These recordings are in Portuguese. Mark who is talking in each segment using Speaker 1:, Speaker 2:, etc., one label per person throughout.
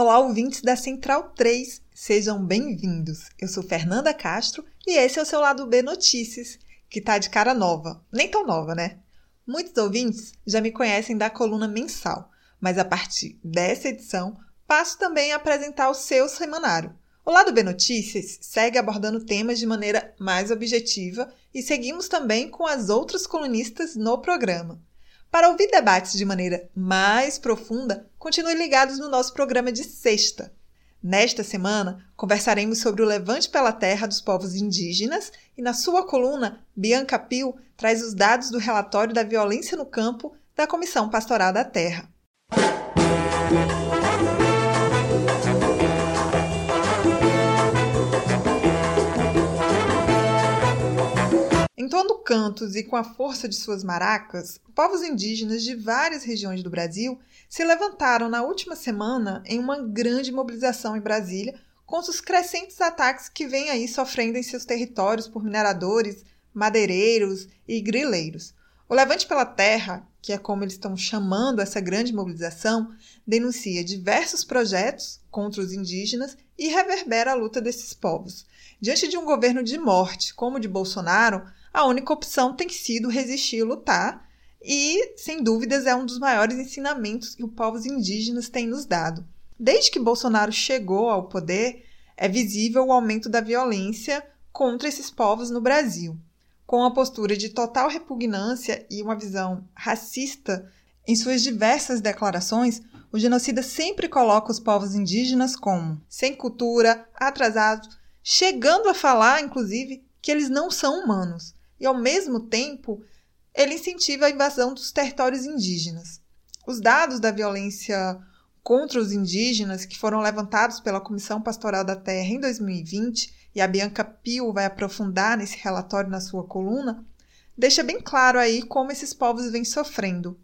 Speaker 1: Olá, ouvintes da Central 3, sejam bem-vindos. Eu sou Fernanda Castro e esse é o seu lado B Notícias, que tá de cara nova. Nem tão nova, né? Muitos ouvintes já me conhecem da coluna mensal, mas a partir dessa edição passo também a apresentar o seu semanário. O lado B Notícias segue abordando temas de maneira mais objetiva e seguimos também com as outras colunistas no programa. Para ouvir debates de maneira mais profunda, continue ligados no nosso programa de sexta. Nesta semana, conversaremos sobre o levante pela terra dos povos indígenas e, na sua coluna, Bianca Pio traz os dados do relatório da violência no campo da Comissão Pastoral da Terra. Cantos e com a força de suas maracas, povos indígenas de várias regiões do Brasil se levantaram na última semana em uma grande mobilização em Brasília contra os crescentes ataques que vêm aí sofrendo em seus territórios por mineradores, madeireiros e grileiros. O Levante pela Terra, que é como eles estão chamando essa grande mobilização, denuncia diversos projetos contra os indígenas e reverbera a luta desses povos. Diante de um governo de morte como o de Bolsonaro, a única opção tem sido resistir e lutar, e, sem dúvidas, é um dos maiores ensinamentos que os povos indígenas têm nos dado. Desde que Bolsonaro chegou ao poder, é visível o aumento da violência contra esses povos no Brasil. Com a postura de total repugnância e uma visão racista em suas diversas declarações, o genocida sempre coloca os povos indígenas como sem cultura, atrasados, chegando a falar, inclusive, que eles não são humanos e, ao mesmo tempo, ele incentiva a invasão dos territórios indígenas. Os dados da violência contra os indígenas que foram levantados pela Comissão Pastoral da Terra em 2020, e a Bianca Pio vai aprofundar nesse relatório na sua coluna, deixa bem claro aí como esses povos vêm sofrendo.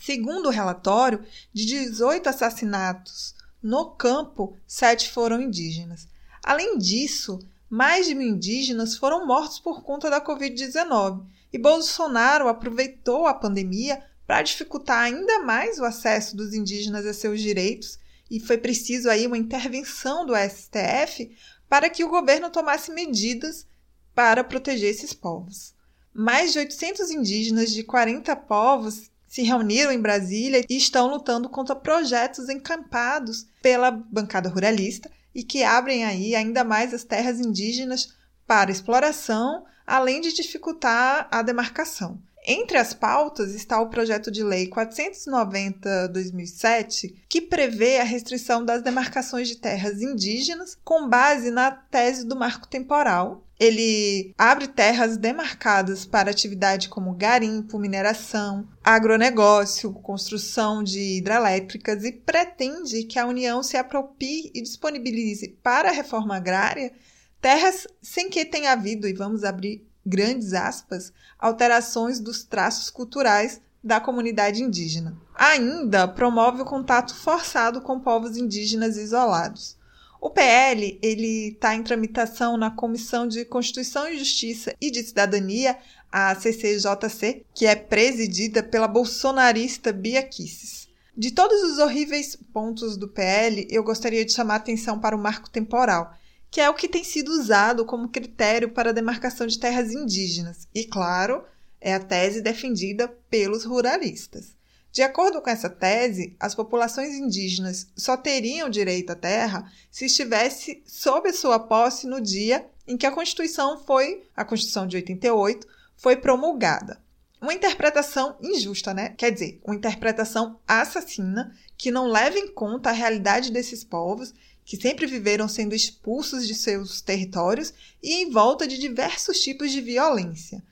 Speaker 1: Segundo o relatório, de 18 assassinatos no campo, sete foram indígenas. Além disso, mais de mil indígenas foram mortos por conta da Covid-19 e Bolsonaro aproveitou a pandemia para dificultar ainda mais o acesso dos indígenas a seus direitos e foi preciso aí uma intervenção do STF para que o governo tomasse medidas para proteger esses povos. Mais de 800 indígenas de 40 povos se reuniram em Brasília e estão lutando contra projetos encampados pela bancada ruralista e que abrem aí ainda mais as terras indígenas para exploração, além de dificultar a demarcação. Entre as pautas está o projeto de lei 490/2007, que prevê a restrição das demarcações de terras indígenas com base na tese do marco temporal. Ele abre terras demarcadas para atividade como garimpo, mineração, agronegócio, construção de hidrelétricas e pretende que a União se aproprie e disponibilize para a reforma agrária terras sem que tenha havido, e vamos abrir grandes aspas, alterações dos traços culturais da comunidade indígena. Ainda promove o contato forçado com povos indígenas isolados. O PL ele está em tramitação na Comissão de Constituição e Justiça e de Cidadania, a CCJC, que é presidida pela bolsonarista Bia Kisses. De todos os horríveis pontos do PL, eu gostaria de chamar a atenção para o marco temporal, que é o que tem sido usado como critério para a demarcação de terras indígenas. E, claro, é a tese defendida pelos ruralistas. De acordo com essa tese, as populações indígenas só teriam direito à terra se estivesse sob sua posse no dia em que a Constituição foi, a Constituição de 88, foi promulgada. Uma interpretação injusta, né? Quer dizer, uma interpretação assassina que não leva em conta a realidade desses povos que sempre viveram sendo expulsos de seus territórios e em volta de diversos tipos de violência.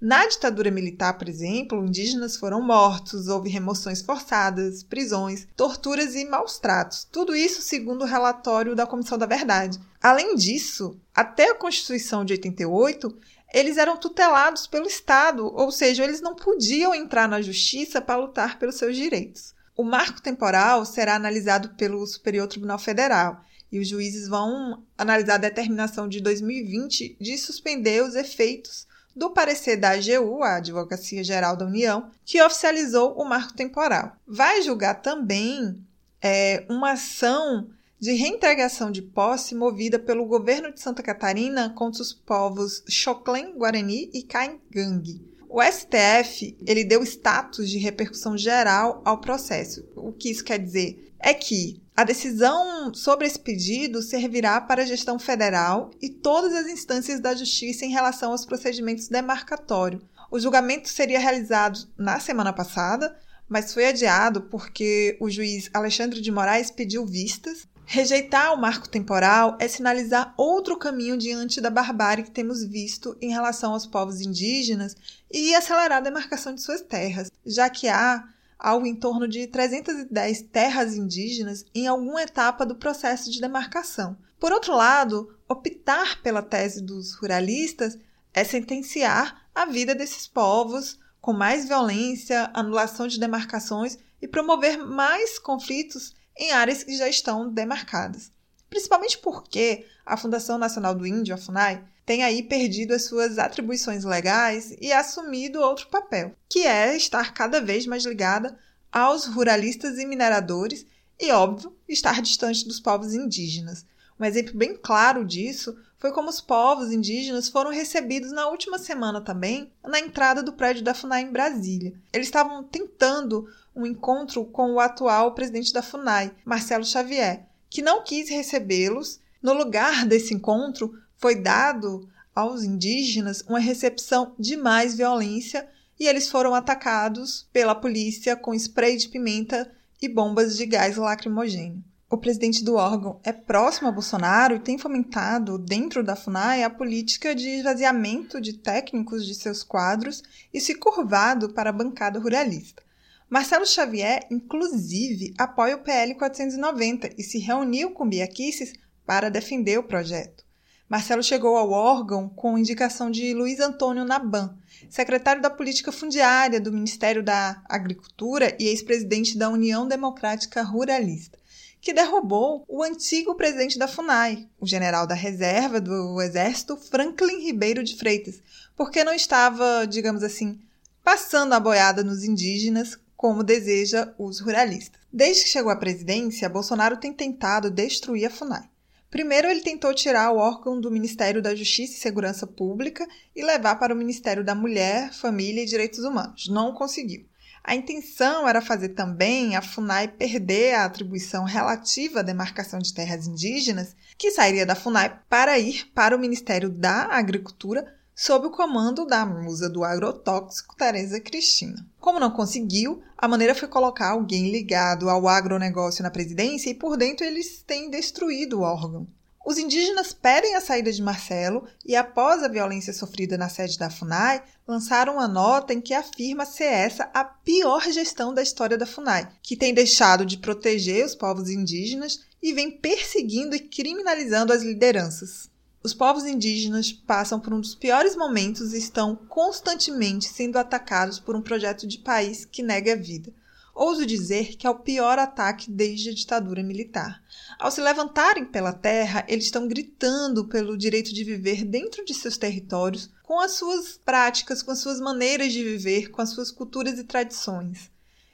Speaker 1: Na ditadura militar, por exemplo, indígenas foram mortos, houve remoções forçadas, prisões, torturas e maus tratos. Tudo isso segundo o relatório da Comissão da Verdade. Além disso, até a Constituição de 88, eles eram tutelados pelo Estado, ou seja, eles não podiam entrar na justiça para lutar pelos seus direitos. O marco temporal será analisado pelo Superior Tribunal Federal e os juízes vão analisar a determinação de 2020 de suspender os efeitos do parecer da AGU, a Advocacia Geral da União, que oficializou o marco temporal. Vai julgar também é uma ação de reintegração de posse movida pelo governo de Santa Catarina contra os povos Xoclen, Guarani e Caingangue. O STF ele deu status de repercussão geral ao processo. O que isso quer dizer? É que a decisão sobre esse pedido servirá para a gestão federal e todas as instâncias da justiça em relação aos procedimentos demarcatórios. O julgamento seria realizado na semana passada, mas foi adiado porque o juiz Alexandre de Moraes pediu vistas. Rejeitar o marco temporal é sinalizar outro caminho diante da barbárie que temos visto em relação aos povos indígenas e acelerar a demarcação de suas terras, já que há algo em torno de 310 terras indígenas em alguma etapa do processo de demarcação. Por outro lado, optar pela tese dos ruralistas é sentenciar a vida desses povos com mais violência, anulação de demarcações e promover mais conflitos em áreas que já estão demarcadas. Principalmente porque a Fundação Nacional do Índio, a FUNAI, tem aí perdido as suas atribuições legais e assumido outro papel, que é estar cada vez mais ligada aos ruralistas e mineradores e, óbvio, estar distante dos povos indígenas. Um exemplo bem claro disso foi como os povos indígenas foram recebidos na última semana também na entrada do prédio da FUNAI em Brasília. Eles estavam tentando um encontro com o atual presidente da FUNAI, Marcelo Xavier, que não quis recebê-los. No lugar desse encontro, foi dado aos indígenas uma recepção de mais violência e eles foram atacados pela polícia com spray de pimenta e bombas de gás lacrimogêneo o presidente do órgão é próximo a Bolsonaro e tem fomentado, dentro da FUNAI, a política de esvaziamento de técnicos de seus quadros e se curvado para a bancada ruralista. Marcelo Xavier, inclusive, apoia o PL 490 e se reuniu com Bia Kicis para defender o projeto. Marcelo chegou ao órgão com indicação de Luiz Antônio Naban, secretário da Política Fundiária do Ministério da Agricultura e ex-presidente da União Democrática Ruralista que derrubou o antigo presidente da FUNAI, o general da reserva do Exército Franklin Ribeiro de Freitas, porque não estava, digamos assim, passando a boiada nos indígenas como deseja os ruralistas. Desde que chegou à presidência, Bolsonaro tem tentado destruir a FUNAI. Primeiro, ele tentou tirar o órgão do Ministério da Justiça e Segurança Pública e levar para o Ministério da Mulher, Família e Direitos Humanos. Não conseguiu. A intenção era fazer também a FUNAI perder a atribuição relativa à demarcação de terras indígenas, que sairia da FUNAI para ir para o Ministério da Agricultura, sob o comando da musa do agrotóxico Tereza Cristina. Como não conseguiu, a maneira foi colocar alguém ligado ao agronegócio na presidência e por dentro eles têm destruído o órgão. Os indígenas pedem a saída de Marcelo e, após a violência sofrida na sede da FUNAI, lançaram uma nota em que afirma ser essa a pior gestão da história da FUNAI, que tem deixado de proteger os povos indígenas e vem perseguindo e criminalizando as lideranças. Os povos indígenas passam por um dos piores momentos e estão constantemente sendo atacados por um projeto de país que nega a vida. Ouso dizer que é o pior ataque desde a ditadura militar. Ao se levantarem pela terra, eles estão gritando pelo direito de viver dentro de seus territórios, com as suas práticas, com as suas maneiras de viver, com as suas culturas e tradições.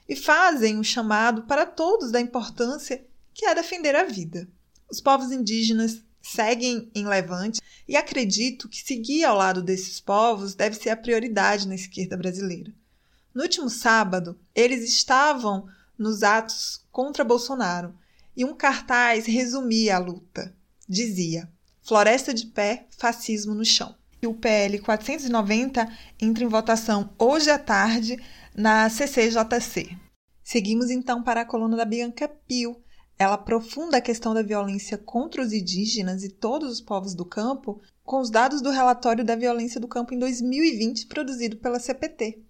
Speaker 1: E fazem um chamado para todos da importância que é defender a vida. Os povos indígenas seguem em levante e acredito que seguir ao lado desses povos deve ser a prioridade na esquerda brasileira. No último sábado, eles estavam nos atos contra Bolsonaro e um cartaz resumia a luta. Dizia: Floresta de pé, fascismo no chão. E o PL 490 entra em votação hoje à tarde na CCJC. Seguimos então para a coluna da Bianca Pio. Ela aprofunda a questão da violência contra os indígenas e todos os povos do campo com os dados do relatório da violência do campo em 2020 produzido pela CPT.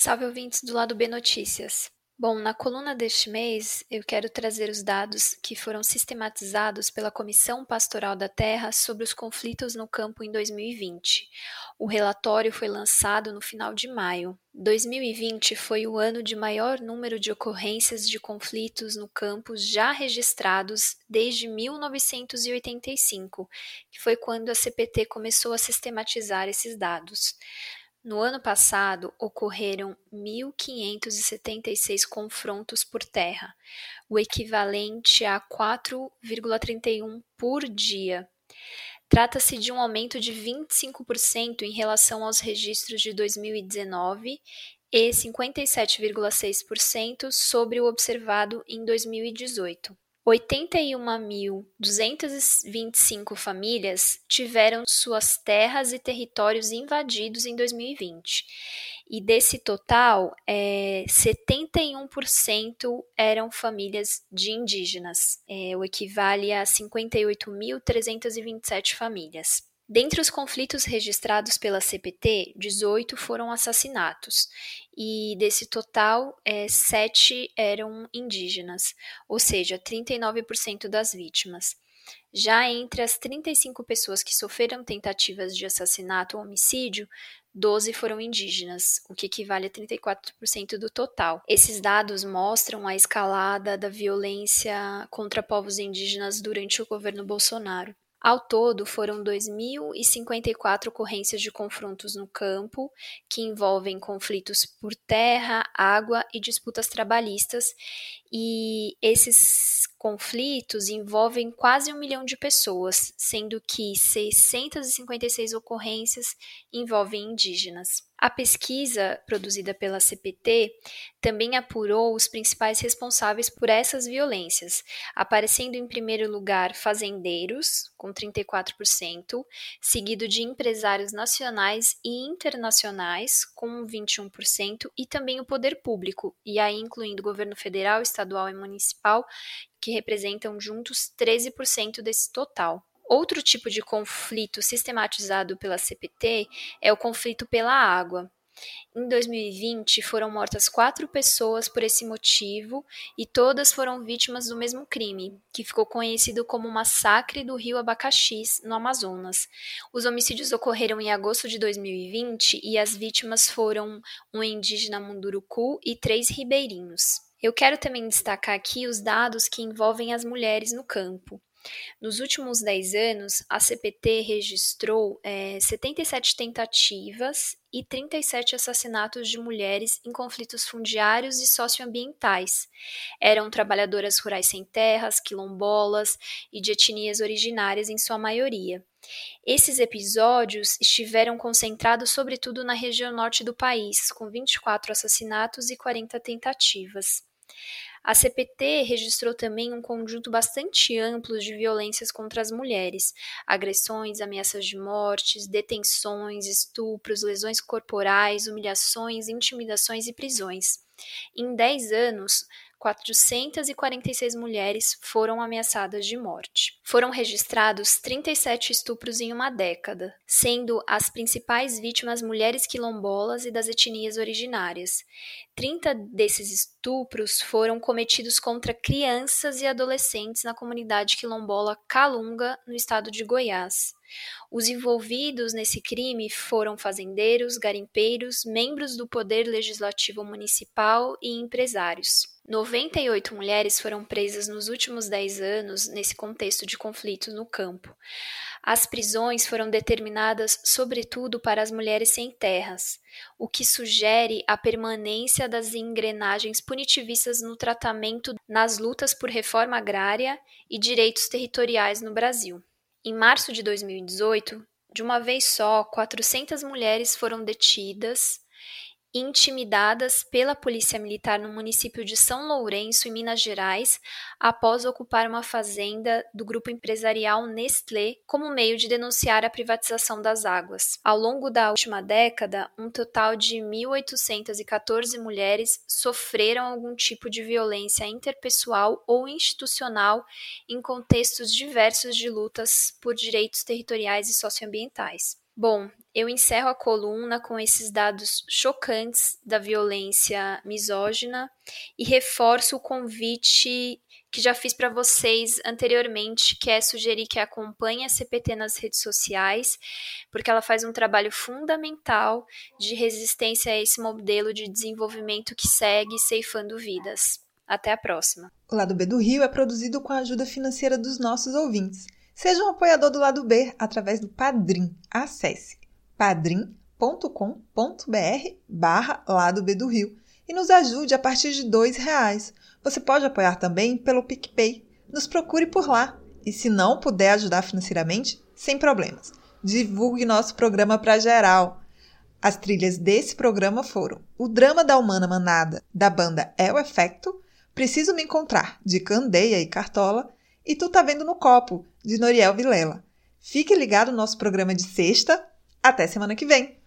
Speaker 2: Salve ouvintes do lado B Notícias. Bom, na coluna deste mês, eu quero trazer os dados que foram sistematizados pela Comissão Pastoral da Terra sobre os conflitos no campo em 2020. O relatório foi lançado no final de maio. 2020 foi o ano de maior número de ocorrências de conflitos no campo já registrados desde 1985, que foi quando a CPT começou a sistematizar esses dados. No ano passado, ocorreram 1.576 confrontos por terra, o equivalente a 4,31 por dia. Trata-se de um aumento de 25% em relação aos registros de 2019 e 57,6% sobre o observado em 2018. 81.225 famílias tiveram suas terras e territórios invadidos em 2020. E desse total, é, 71% eram famílias de indígenas, é, o equivale a 58.327 famílias. Dentre os conflitos registrados pela CPT, 18 foram assassinatos, e desse total, é, 7 eram indígenas, ou seja, 39% das vítimas. Já entre as 35 pessoas que sofreram tentativas de assassinato ou homicídio, 12 foram indígenas, o que equivale a 34% do total. Esses dados mostram a escalada da violência contra povos indígenas durante o governo Bolsonaro. Ao todo, foram 2.054 ocorrências de confrontos no campo, que envolvem conflitos por terra, água e disputas trabalhistas, e esses conflitos envolvem quase um milhão de pessoas, sendo que 656 ocorrências envolvem indígenas. A pesquisa produzida pela CPT também apurou os principais responsáveis por essas violências, aparecendo em primeiro lugar fazendeiros, com 34%, seguido de empresários nacionais e internacionais, com 21%, e também o poder público, e aí incluindo governo federal, estadual e municipal, que representam juntos 13% desse total. Outro tipo de conflito sistematizado pela CPT é o conflito pela água. Em 2020, foram mortas quatro pessoas por esse motivo e todas foram vítimas do mesmo crime, que ficou conhecido como Massacre do Rio Abacaxis, no Amazonas. Os homicídios ocorreram em agosto de 2020 e as vítimas foram um indígena munduruku e três ribeirinhos. Eu quero também destacar aqui os dados que envolvem as mulheres no campo. Nos últimos 10 anos, a CPT registrou é, 77 tentativas e 37 assassinatos de mulheres em conflitos fundiários e socioambientais. Eram trabalhadoras rurais sem terras, quilombolas e de etnias originárias em sua maioria. Esses episódios estiveram concentrados sobretudo na região norte do país, com 24 assassinatos e 40 tentativas. A CPT registrou também um conjunto bastante amplo de violências contra as mulheres: agressões, ameaças de mortes, detenções, estupros, lesões corporais, humilhações, intimidações e prisões. Em 10 anos, 446 mulheres foram ameaçadas de morte. Foram registrados 37 estupros em uma década, sendo as principais vítimas mulheres quilombolas e das etnias originárias. 30 desses estupros foram cometidos contra crianças e adolescentes na comunidade quilombola Calunga, no estado de Goiás. Os envolvidos nesse crime foram fazendeiros, garimpeiros, membros do Poder Legislativo Municipal e empresários. 98 mulheres foram presas nos últimos 10 anos nesse contexto de conflito no campo. As prisões foram determinadas sobretudo para as mulheres sem terras, o que sugere a permanência das engrenagens punitivistas no tratamento nas lutas por reforma agrária e direitos territoriais no Brasil. Em março de 2018, de uma vez só, 400 mulheres foram detidas intimidadas pela polícia militar no município de São Lourenço, em Minas Gerais, após ocupar uma fazenda do grupo empresarial Nestlé como meio de denunciar a privatização das águas. Ao longo da última década, um total de 1.814 mulheres sofreram algum tipo de violência interpessoal ou institucional em contextos diversos de lutas por direitos territoriais e socioambientais. Bom, eu encerro a coluna com esses dados chocantes da violência misógina e reforço o convite que já fiz para vocês anteriormente, que é sugerir que acompanhe a CPT nas redes sociais, porque ela faz um trabalho fundamental de resistência a esse modelo de desenvolvimento que segue ceifando vidas. Até a próxima.
Speaker 1: O Lado B do Rio é produzido com a ajuda financeira dos nossos ouvintes. Seja um apoiador do Lado B através do Padrim. Acesse padrim.com.br barra Lado B do Rio e nos ajude a partir de R$ reais. Você pode apoiar também pelo PicPay. Nos procure por lá. E se não puder ajudar financeiramente, sem problemas. Divulgue nosso programa para geral. As trilhas desse programa foram O Drama da Humana Manada, da banda É o Efecto, Preciso Me Encontrar, de Candeia e Cartola, e Tu Tá Vendo no Copo, de Noriel Vilela. Fique ligado no nosso programa de sexta. Até semana que vem!